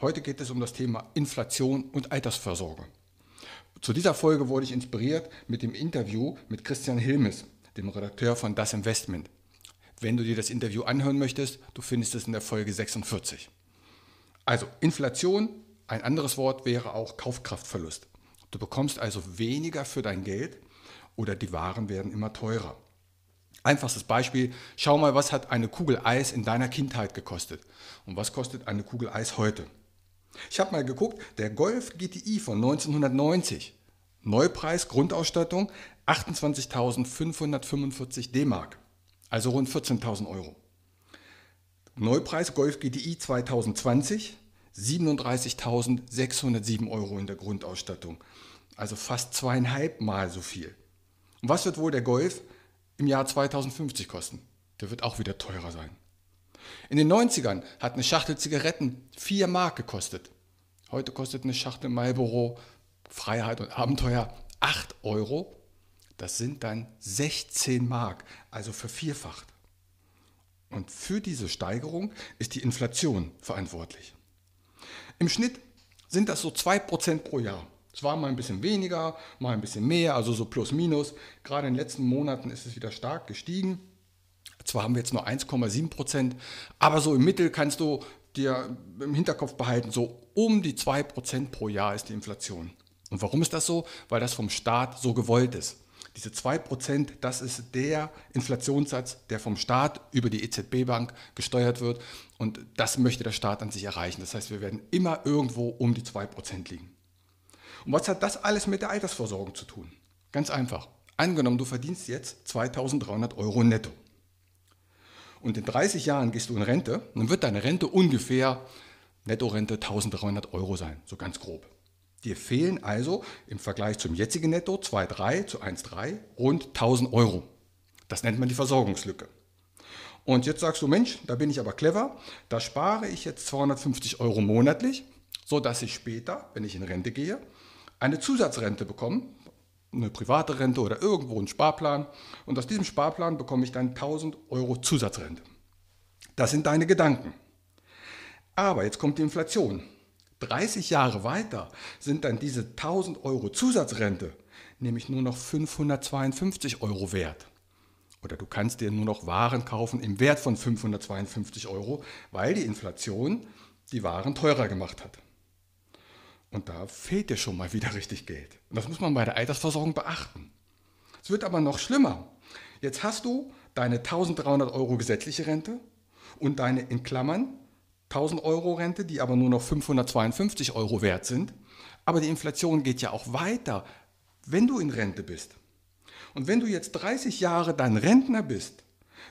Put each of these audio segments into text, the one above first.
Heute geht es um das Thema Inflation und Altersvorsorge. Zu dieser Folge wurde ich inspiriert mit dem Interview mit Christian Hilmes, dem Redakteur von Das Investment. Wenn du dir das Interview anhören möchtest, du findest es in der Folge 46. Also Inflation, ein anderes Wort wäre auch Kaufkraftverlust. Du bekommst also weniger für dein Geld oder die Waren werden immer teurer. Einfachstes Beispiel, schau mal, was hat eine Kugel Eis in deiner Kindheit gekostet und was kostet eine Kugel Eis heute. Ich habe mal geguckt, der Golf GTI von 1990, Neupreis, Grundausstattung 28.545 D-Mark, also rund 14.000 Euro. Neupreis Golf GTI 2020 37.607 Euro in der Grundausstattung, also fast zweieinhalb Mal so viel. Und was wird wohl der Golf im Jahr 2050 kosten. Der wird auch wieder teurer sein. In den 90ern hat eine Schachtel Zigaretten 4 Mark gekostet. Heute kostet eine Schachtel Marlboro Freiheit und Abenteuer 8 Euro. Das sind dann 16 Mark, also vervierfacht. Und für diese Steigerung ist die Inflation verantwortlich. Im Schnitt sind das so 2% pro Jahr. Es war mal ein bisschen weniger, mal ein bisschen mehr, also so plus minus. Gerade in den letzten Monaten ist es wieder stark gestiegen. Zwar haben wir jetzt nur 1,7 Prozent, aber so im Mittel kannst du dir im Hinterkopf behalten, so um die 2 Prozent pro Jahr ist die Inflation. Und warum ist das so? Weil das vom Staat so gewollt ist. Diese 2%, das ist der Inflationssatz, der vom Staat über die EZB-Bank gesteuert wird. Und das möchte der Staat an sich erreichen. Das heißt, wir werden immer irgendwo um die 2% liegen. Und was hat das alles mit der Altersversorgung zu tun? Ganz einfach. Angenommen, du verdienst jetzt 2300 Euro netto. Und in 30 Jahren gehst du in Rente, dann wird deine Rente ungefähr Nettorente 1300 Euro sein, so ganz grob. Dir fehlen also im Vergleich zum jetzigen Netto 2,3 zu 1,3 rund 1000 Euro. Das nennt man die Versorgungslücke. Und jetzt sagst du, Mensch, da bin ich aber clever, da spare ich jetzt 250 Euro monatlich, sodass ich später, wenn ich in Rente gehe, eine Zusatzrente bekommen, eine private Rente oder irgendwo einen Sparplan. Und aus diesem Sparplan bekomme ich dann 1000 Euro Zusatzrente. Das sind deine Gedanken. Aber jetzt kommt die Inflation. 30 Jahre weiter sind dann diese 1000 Euro Zusatzrente nämlich nur noch 552 Euro wert. Oder du kannst dir nur noch Waren kaufen im Wert von 552 Euro, weil die Inflation die Waren teurer gemacht hat. Und da fehlt dir schon mal wieder richtig Geld. Und das muss man bei der Altersversorgung beachten. Es wird aber noch schlimmer. Jetzt hast du deine 1300 Euro gesetzliche Rente und deine in Klammern 1000 Euro Rente, die aber nur noch 552 Euro wert sind. Aber die Inflation geht ja auch weiter, wenn du in Rente bist. Und wenn du jetzt 30 Jahre dein Rentner bist,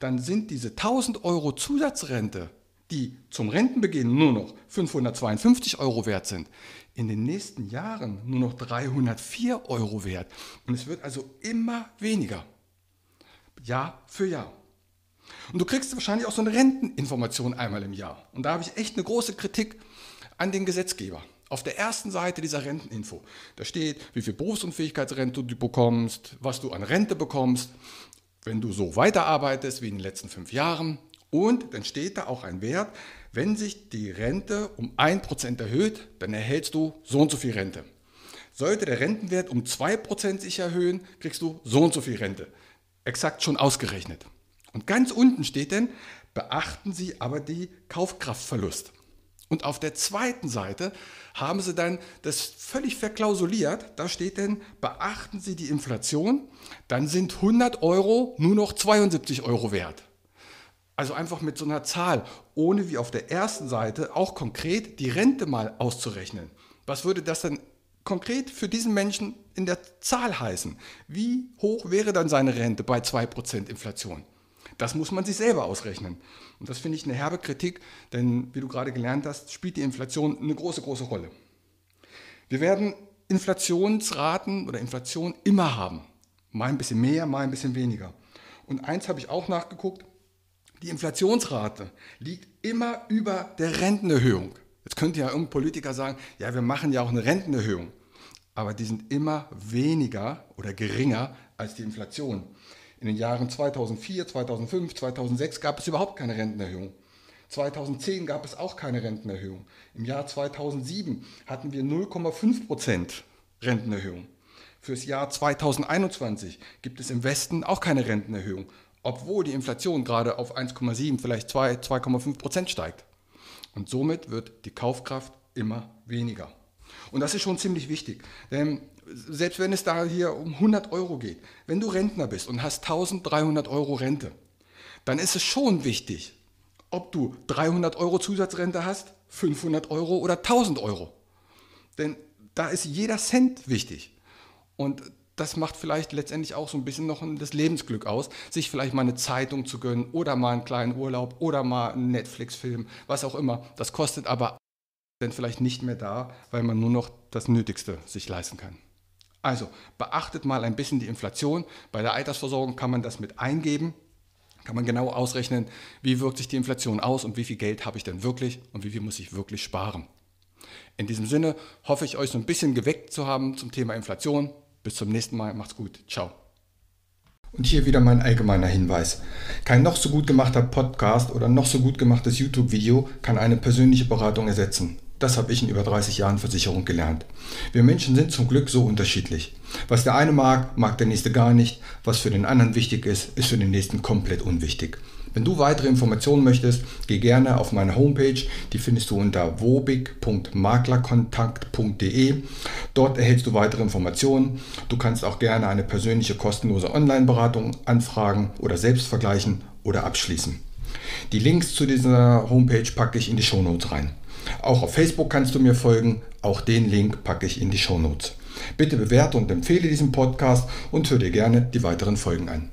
dann sind diese 1000 Euro Zusatzrente, die zum Rentenbeginn nur noch 552 Euro wert sind, in den nächsten Jahren nur noch 304 Euro wert. Und es wird also immer weniger. Jahr für Jahr. Und du kriegst wahrscheinlich auch so eine Renteninformation einmal im Jahr. Und da habe ich echt eine große Kritik an den Gesetzgeber. Auf der ersten Seite dieser Renteninfo, da steht, wie viel Berufsunfähigkeitsrente du bekommst, was du an Rente bekommst, wenn du so weiterarbeitest wie in den letzten fünf Jahren. Und dann steht da auch ein Wert, wenn sich die Rente um 1% erhöht, dann erhältst du so und so viel Rente. Sollte der Rentenwert um 2% sich erhöhen, kriegst du so und so viel Rente. Exakt schon ausgerechnet. Und ganz unten steht denn, beachten Sie aber die Kaufkraftverlust. Und auf der zweiten Seite haben sie dann das völlig verklausuliert. Da steht dann, beachten Sie die Inflation, dann sind 100 Euro nur noch 72 Euro wert. Also einfach mit so einer Zahl, ohne wie auf der ersten Seite auch konkret die Rente mal auszurechnen. Was würde das dann konkret für diesen Menschen in der Zahl heißen? Wie hoch wäre dann seine Rente bei 2% Inflation? Das muss man sich selber ausrechnen. Und das finde ich eine herbe Kritik, denn wie du gerade gelernt hast, spielt die Inflation eine große, große Rolle. Wir werden Inflationsraten oder Inflation immer haben. Mal ein bisschen mehr, mal ein bisschen weniger. Und eins habe ich auch nachgeguckt, die Inflationsrate liegt immer über der Rentenerhöhung. Jetzt könnte ja irgendein Politiker sagen, ja, wir machen ja auch eine Rentenerhöhung. Aber die sind immer weniger oder geringer als die Inflation. In den Jahren 2004, 2005, 2006 gab es überhaupt keine Rentenerhöhung. 2010 gab es auch keine Rentenerhöhung. Im Jahr 2007 hatten wir 0,5 Prozent Rentenerhöhung. Fürs Jahr 2021 gibt es im Westen auch keine Rentenerhöhung, obwohl die Inflation gerade auf 1,7, vielleicht 2, 2,5 Prozent steigt. Und somit wird die Kaufkraft immer weniger. Und das ist schon ziemlich wichtig, denn selbst wenn es da hier um 100 Euro geht, wenn du Rentner bist und hast 1300 Euro Rente, dann ist es schon wichtig, ob du 300 Euro Zusatzrente hast, 500 Euro oder 1000 Euro. Denn da ist jeder Cent wichtig. Und das macht vielleicht letztendlich auch so ein bisschen noch das Lebensglück aus, sich vielleicht mal eine Zeitung zu gönnen oder mal einen kleinen Urlaub oder mal einen Netflix-Film, was auch immer. Das kostet aber dann vielleicht nicht mehr da, weil man nur noch das Nötigste sich leisten kann. Also beachtet mal ein bisschen die Inflation. Bei der Altersversorgung kann man das mit eingeben, kann man genau ausrechnen, wie wirkt sich die Inflation aus und wie viel Geld habe ich denn wirklich und wie viel muss ich wirklich sparen. In diesem Sinne hoffe ich euch so ein bisschen geweckt zu haben zum Thema Inflation. Bis zum nächsten Mal, macht's gut, ciao. Und hier wieder mein allgemeiner Hinweis. Kein noch so gut gemachter Podcast oder noch so gut gemachtes YouTube-Video kann eine persönliche Beratung ersetzen. Das habe ich in über 30 Jahren Versicherung gelernt. Wir Menschen sind zum Glück so unterschiedlich. Was der eine mag, mag der nächste gar nicht. Was für den anderen wichtig ist, ist für den nächsten komplett unwichtig. Wenn du weitere Informationen möchtest, geh gerne auf meine Homepage. Die findest du unter wobig.maklerkontakt.de. Dort erhältst du weitere Informationen. Du kannst auch gerne eine persönliche kostenlose Online-Beratung anfragen oder selbst vergleichen oder abschließen. Die Links zu dieser Homepage packe ich in die Shownotes rein. Auch auf Facebook kannst du mir folgen. Auch den Link packe ich in die Show Notes. Bitte bewerte und empfehle diesen Podcast und hör dir gerne die weiteren Folgen an.